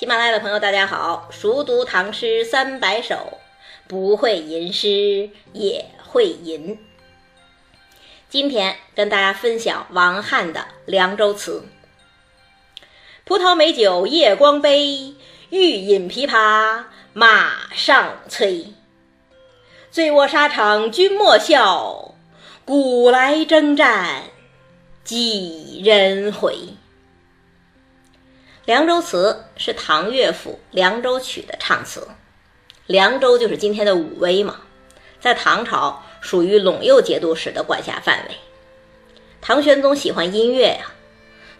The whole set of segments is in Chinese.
喜马拉雅的朋友，大家好！熟读唐诗三百首，不会吟诗也会吟。今天跟大家分享王翰的《凉州词》：葡萄美酒夜光杯，欲饮琵琶马上催。醉卧沙场君莫笑，古来征战几人回。《凉州词》是唐乐府《凉州曲》的唱词。凉州就是今天的武威嘛，在唐朝属于陇右节度使的管辖范围。唐玄宗喜欢音乐呀，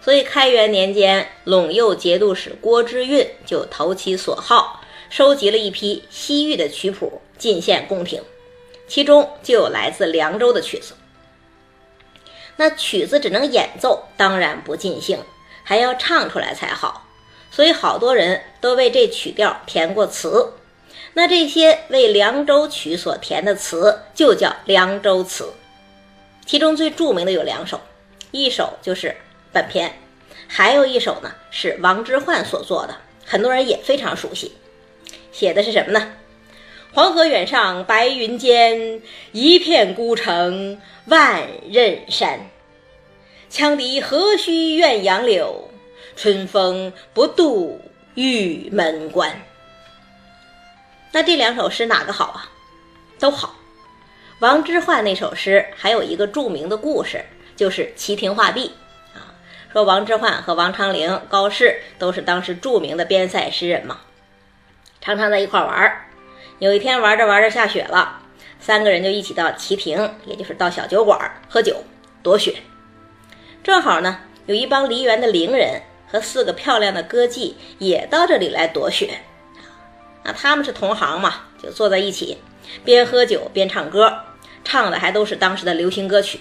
所以开元年间，陇右节度使郭之运就投其所好，收集了一批西域的曲谱进献宫廷，其中就有来自凉州的曲子。那曲子只能演奏，当然不尽兴。还要唱出来才好，所以好多人都为这曲调填过词。那这些为《凉州曲》所填的词就叫《凉州词》，其中最著名的有两首，一首就是本篇，还有一首呢是王之涣所作的，很多人也非常熟悉。写的是什么呢？黄河远上白云间，一片孤城万仞山。羌笛何须怨杨柳，春风不度玉门关。那这两首诗哪个好啊？都好。王之涣那首诗还有一个著名的故事，就是齐亭画壁啊。说王之涣和王昌龄、高适都是当时著名的边塞诗人嘛，常常在一块玩儿。有一天玩着玩着下雪了，三个人就一起到齐亭，也就是到小酒馆喝酒躲雪。正好呢，有一帮梨园的伶人和四个漂亮的歌妓也到这里来躲雪，那他们是同行嘛，就坐在一起，边喝酒边唱歌，唱的还都是当时的流行歌曲。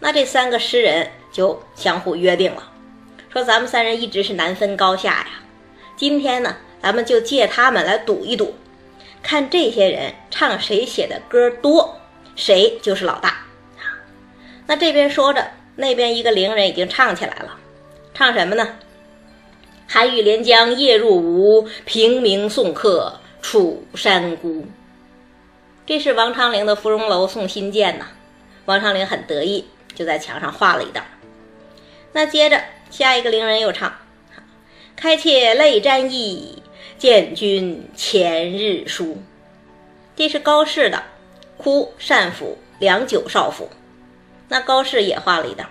那这三个诗人就相互约定了，说咱们三人一直是难分高下呀，今天呢，咱们就借他们来赌一赌，看这些人唱谁写的歌多，谁就是老大。那这边说着。那边一个伶人已经唱起来了，唱什么呢？寒雨连江夜入吴，平明送客楚山孤。这是王昌龄的芙蓉楼送辛渐呐。王昌龄很得意，就在墙上画了一道。那接着下一个伶人又唱：开妾泪沾衣，见君前日书。这是高适的《哭单府良久少府》。那高适也画了一道，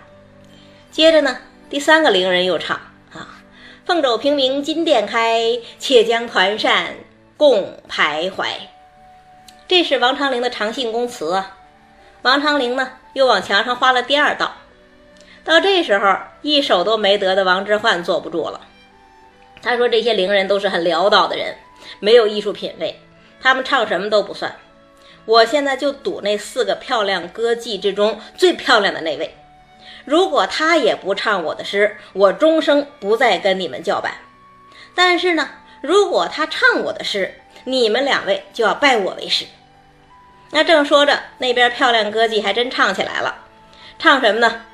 接着呢，第三个伶人又唱啊：“凤肘平明金殿开，且将团扇共徘徊。”这是王昌龄的长信宫词啊。王昌龄呢，又往墙上画了第二道。到这时候，一首都没得的王之涣坐不住了，他说：“这些伶人都是很潦倒的人，没有艺术品位，他们唱什么都不算。”我现在就赌那四个漂亮歌妓之中最漂亮的那位，如果他也不唱我的诗，我终生不再跟你们叫板。但是呢，如果他唱我的诗，你们两位就要拜我为师。那正说着，那边漂亮歌妓还真唱起来了，唱什么呢？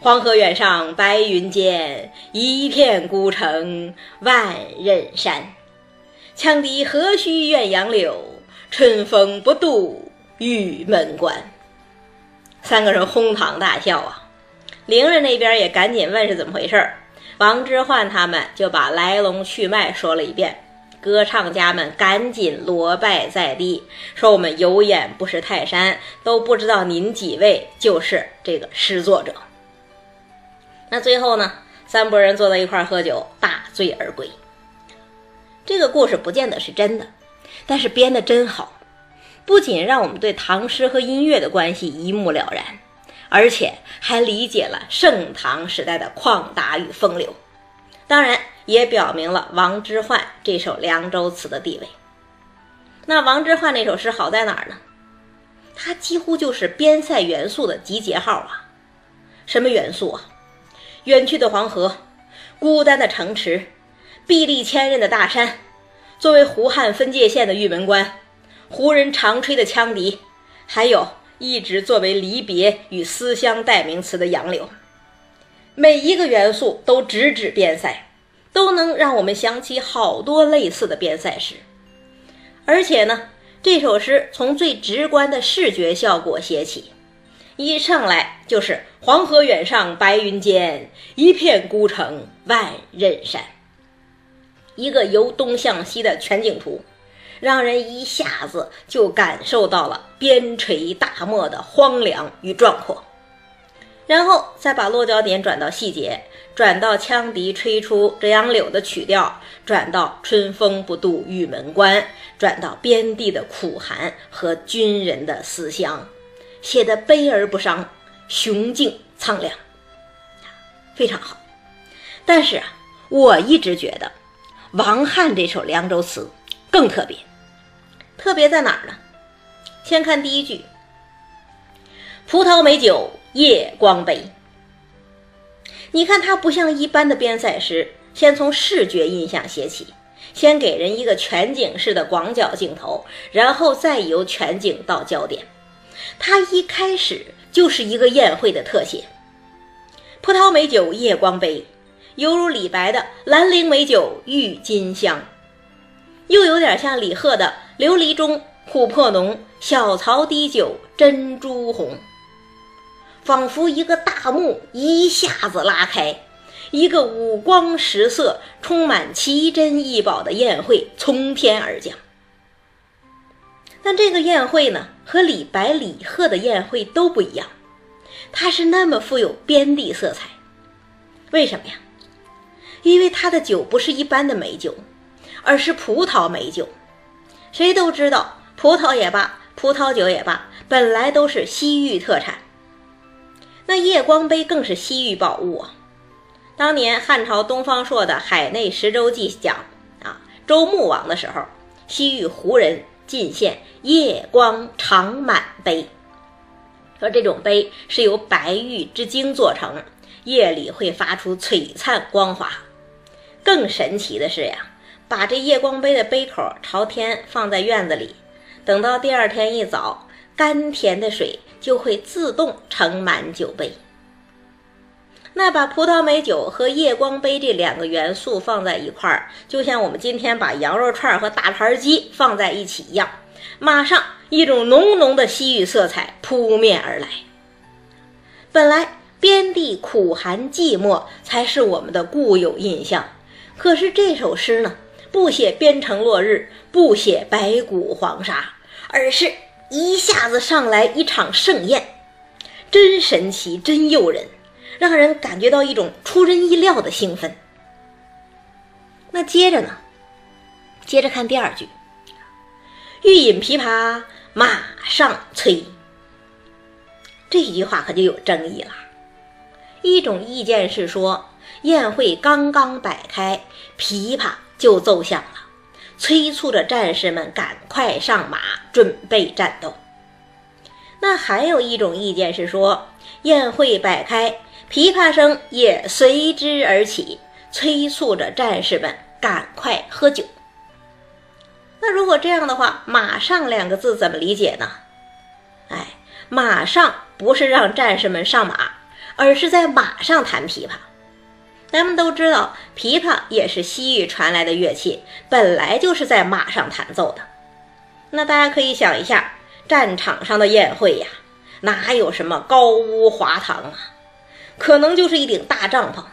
黄河远上白云间，一片孤城万仞山。羌笛何须怨杨柳。春风不度玉门关，三个人哄堂大笑啊！伶人那边也赶紧问是怎么回事儿。王之涣他们就把来龙去脉说了一遍，歌唱家们赶紧罗拜在地，说我们有眼不识泰山，都不知道您几位就是这个诗作者。那最后呢，三拨人坐在一块喝酒，大醉而归。这个故事不见得是真的。但是编的真好，不仅让我们对唐诗和音乐的关系一目了然，而且还理解了盛唐时代的旷达与风流。当然，也表明了王之涣这首《凉州词》的地位。那王之涣那首诗好在哪儿呢？它几乎就是边塞元素的集结号啊！什么元素啊？远去的黄河，孤单的城池，壁立千仞的大山。作为胡汉分界线的玉门关，胡人常吹的羌笛，还有一直作为离别与思乡代名词的杨柳，每一个元素都直指边塞，都能让我们想起好多类似的边塞诗。而且呢，这首诗从最直观的视觉效果写起，一上来就是“黄河远上白云间，一片孤城万仞山”，一个由东向西的全景图，让人一下子就感受到了边陲大漠的荒凉与壮阔。然后再把落脚点转到细节，转到羌笛吹出折杨柳的曲调，转到春风不度玉门关，转到边地的苦寒和军人的思乡，写的悲而不伤，雄静苍凉，非常好。但是啊，我一直觉得王翰这首《凉州词》更特别，特别在哪儿呢？先看第一句：“葡萄美酒。”夜光杯，你看它不像一般的边塞诗，先从视觉印象写起，先给人一个全景式的广角镜头，然后再由全景到焦点。它一开始就是一个宴会的特写，葡萄美酒夜光杯，犹如李白的兰陵美酒郁金香，又有点像李贺的琉璃钟琥珀浓，小槽滴酒珍珠红。仿佛一个大幕一下子拉开，一个五光十色、充满奇珍异宝的宴会从天而降。但这个宴会呢，和李白、李贺的宴会都不一样，它是那么富有边地色彩。为什么呀？因为它的酒不是一般的美酒，而是葡萄美酒。谁都知道，葡萄也罢，葡萄酒也罢，本来都是西域特产。那夜光杯更是西域宝物啊！当年汉朝东方朔的《海内十洲记》讲啊，周穆王的时候，西域胡人进献夜光长满杯，说这种杯是由白玉之精做成，夜里会发出璀璨光华。更神奇的是呀，把这夜光杯的杯口朝天放在院子里，等到第二天一早，甘甜的水。就会自动盛满酒杯。那把葡萄美酒和夜光杯这两个元素放在一块儿，就像我们今天把羊肉串和大盘鸡放在一起一样，马上一种浓浓的西域色彩扑面而来。本来边地苦寒寂寞才是我们的固有印象，可是这首诗呢，不写边城落日，不写白骨黄沙，而是。一下子上来一场盛宴，真神奇，真诱人，让人感觉到一种出人意料的兴奋。那接着呢？接着看第二句：“欲饮琵琶马上催。”这句话可就有争议了。一种意见是说，宴会刚刚摆开，琵琶就奏响了。催促着战士们赶快上马，准备战斗。那还有一种意见是说，宴会摆开，琵琶声也随之而起，催促着战士们赶快喝酒。那如果这样的话，“马上”两个字怎么理解呢？哎，马上不是让战士们上马，而是在马上弹琵琶。咱们都知道，琵琶也是西域传来的乐器，本来就是在马上弹奏的。那大家可以想一下，战场上的宴会呀，哪有什么高屋华堂啊？可能就是一顶大帐篷，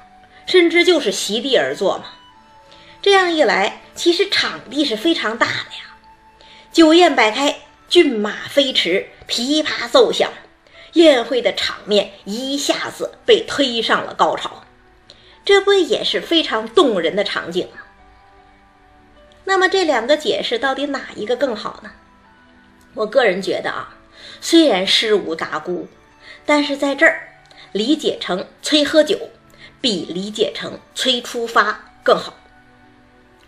甚至就是席地而坐嘛。这样一来，其实场地是非常大的呀。酒宴摆开，骏马飞驰，琵琶奏响，宴会的场面一下子被推上了高潮。这不也是非常动人的场景吗？那么这两个解释到底哪一个更好呢？我个人觉得啊，虽然诗无达诂，但是在这儿理解成催喝酒，比理解成催出发更好。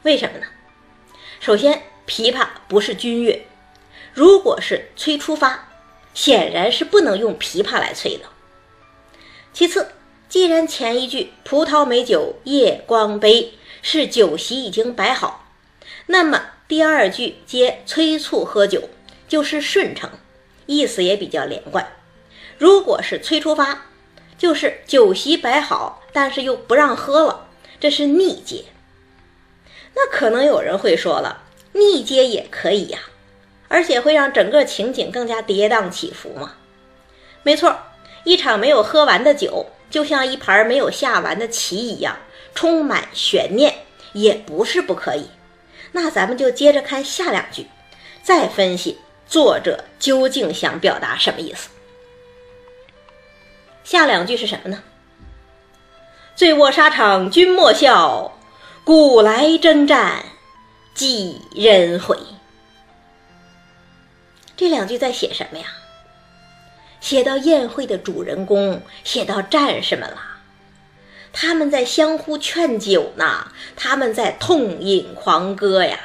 为什么呢？首先，琵琶不是军乐，如果是催出发，显然是不能用琵琶来催的。其次。既然前一句“葡萄美酒夜光杯”是酒席已经摆好，那么第二句接催促喝酒就是顺承，意思也比较连贯。如果是催出发，就是酒席摆好，但是又不让喝了，这是逆接。那可能有人会说了，逆接也可以呀，而且会让整个情景更加跌宕起伏嘛。没错，一场没有喝完的酒，就像一盘没有下完的棋一样，充满悬念，也不是不可以。那咱们就接着看下两句，再分析作者究竟想表达什么意思。下两句是什么呢？醉卧沙场君莫笑，古来征战几人回。这两句在写什么呀？写到宴会的主人公，写到战士们了。他们在相互劝酒呢，他们在痛饮狂歌呀，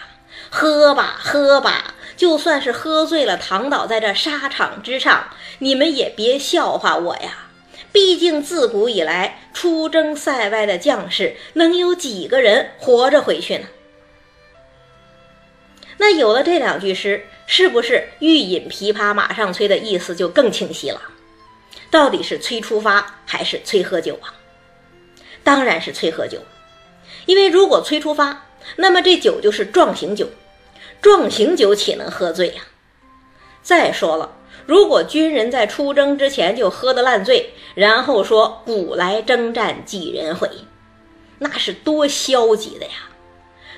喝吧喝吧，就算是喝醉了，躺倒在这沙场之上，你们也别笑话我呀。毕竟自古以来，出征塞外的将士能有几个人活着回去呢？那有了这两句诗，是不是欲饮琵琶马上催的意思就更清晰了？到底是催出发还是催喝酒啊？当然是催喝酒，因为如果催出发，那么这酒就是壮行酒，壮行酒岂能喝醉呀？再说了。如果军人在出征之前就喝得烂醉，然后说“古来征战几人回”，那是多消极的呀！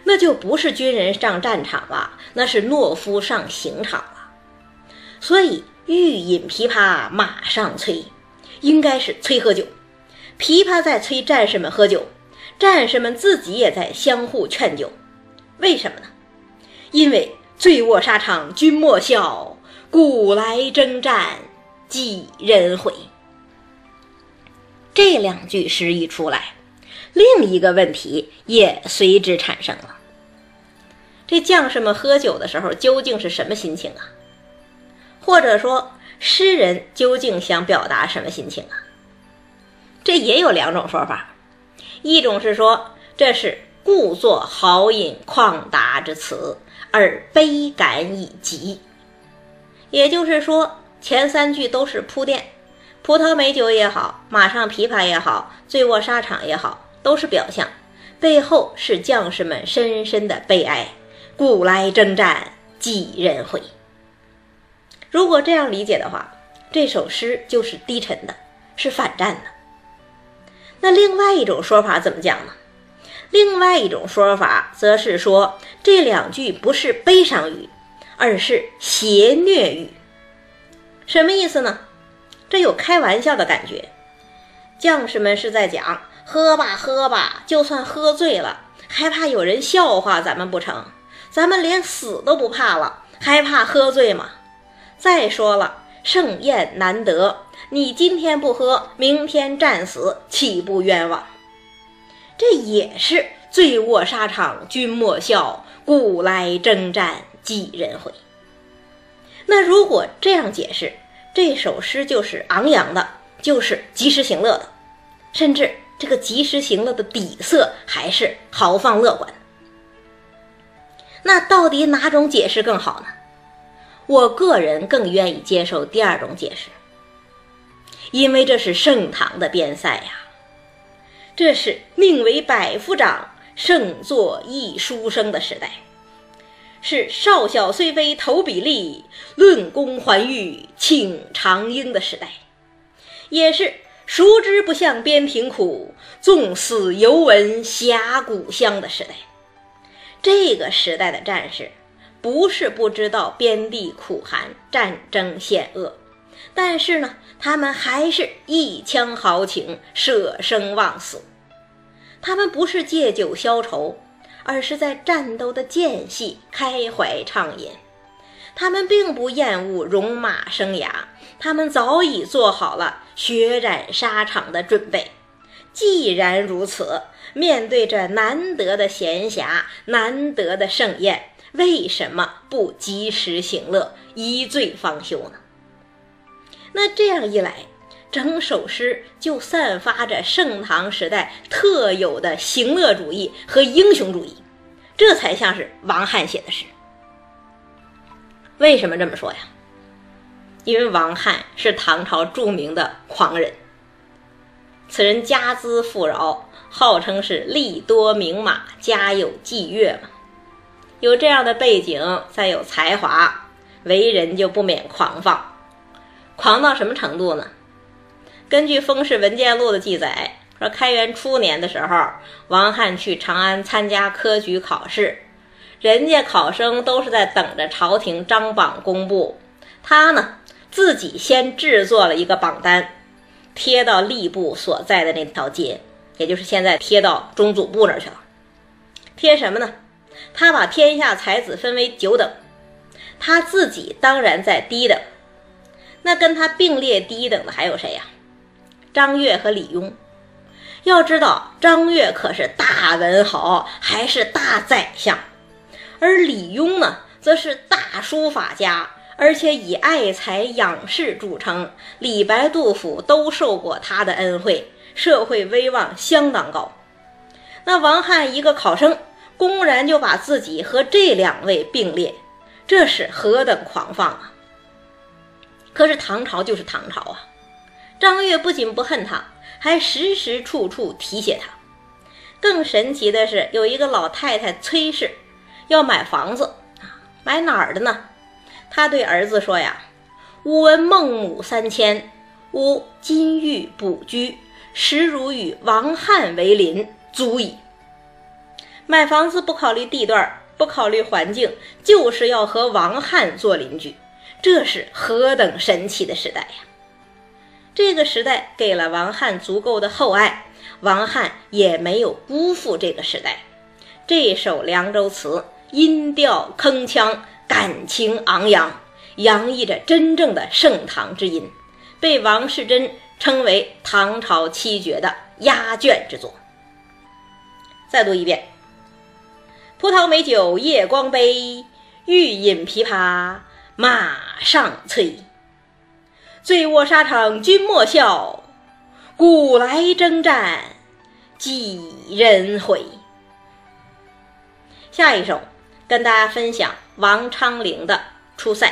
那就不是军人上战场了，那是懦夫上刑场了。所以“欲饮琵琶马上催”，应该是催喝酒，琵琶在催战士们喝酒，战士们自己也在相互劝酒。为什么呢？因为“醉卧沙场君莫笑”。古来征战几人回？这两句诗一出来，另一个问题也随之产生了：这将士们喝酒的时候究竟是什么心情啊？或者说，诗人究竟想表达什么心情啊？这也有两种说法：一种是说这是故作豪饮旷达之词，而悲感已极。也就是说，前三句都是铺垫，葡萄美酒也好，马上琵琶也好，醉卧沙场也好，都是表象，背后是将士们深深的悲哀。古来征战几人回？如果这样理解的话，这首诗就是低沉的，是反战的。那另外一种说法怎么讲呢？另外一种说法则是说，这两句不是悲伤语。而是邪虐语，什么意思呢？这有开玩笑的感觉。将士们是在讲：喝吧，喝吧，就算喝醉了，还怕有人笑话咱们不成？咱们连死都不怕了，还怕喝醉吗？再说了，盛宴难得，你今天不喝，明天战死，岂不冤枉？这也是醉卧沙场君莫笑，古来征战。几人回？那如果这样解释，这首诗就是昂扬的，就是及时行乐的，甚至这个及时行乐的底色还是豪放乐观。那到底哪种解释更好呢？我个人更愿意接受第二种解释，因为这是盛唐的边塞呀，这是宁为百夫长，胜作一书生的时代。是少小虽非投笔吏，论功还欲请长缨的时代，也是熟知不向边庭苦，纵死犹闻侠骨香的时代。这个时代的战士，不是不知道边地苦寒、战争险恶，但是呢，他们还是一腔豪情，舍生忘死。他们不是借酒消愁。而是在战斗的间隙开怀畅饮，他们并不厌恶戎马生涯，他们早已做好了血染沙场的准备。既然如此，面对这难得的闲暇、难得的盛宴，为什么不及时行乐，一醉方休呢？那这样一来，整首诗就散发着盛唐时代特有的行乐主义和英雄主义，这才像是王翰写的诗。为什么这么说呀？因为王翰是唐朝著名的狂人，此人家资富饶，号称是利多名马，家有妓月嘛。有这样的背景，再有才华，为人就不免狂放。狂到什么程度呢？根据《封氏文件录》的记载，说开元初年的时候，王翰去长安参加科举考试，人家考生都是在等着朝廷张榜公布，他呢自己先制作了一个榜单，贴到吏部所在的那条街，也就是现在贴到中组部那儿去了。贴什么呢？他把天下才子分为九等，他自己当然在低等。那跟他并列低等的还有谁呀？张悦和李邕。要知道，张悦可是大文豪，还是大宰相，而李邕呢，则是大书法家，而且以爱才养士著称。李白、杜甫都受过他的恩惠，社会威望相当高。那王翰一个考生。公然就把自己和这两位并列，这是何等狂放啊！可是唐朝就是唐朝啊，张悦不仅不恨他，还时时处处提携他。更神奇的是，有一个老太太崔氏要买房子啊，买哪儿的呢？他对儿子说呀：“吾闻孟母三迁，吾今欲补居，实如与王翰为邻，足矣。”买房子不考虑地段，不考虑环境，就是要和王翰做邻居，这是何等神奇的时代呀！这个时代给了王翰足够的厚爱，王翰也没有辜负这个时代。这首《凉州词》音调铿锵，感情昂扬，洋溢着真正的盛唐之音，被王世贞称为唐朝七绝的压卷之作。再读一遍。葡萄美酒夜光杯，欲饮琵琶马上催。醉卧沙场君莫笑，古来征战几人回。下一首跟大家分享王昌龄的《出塞》。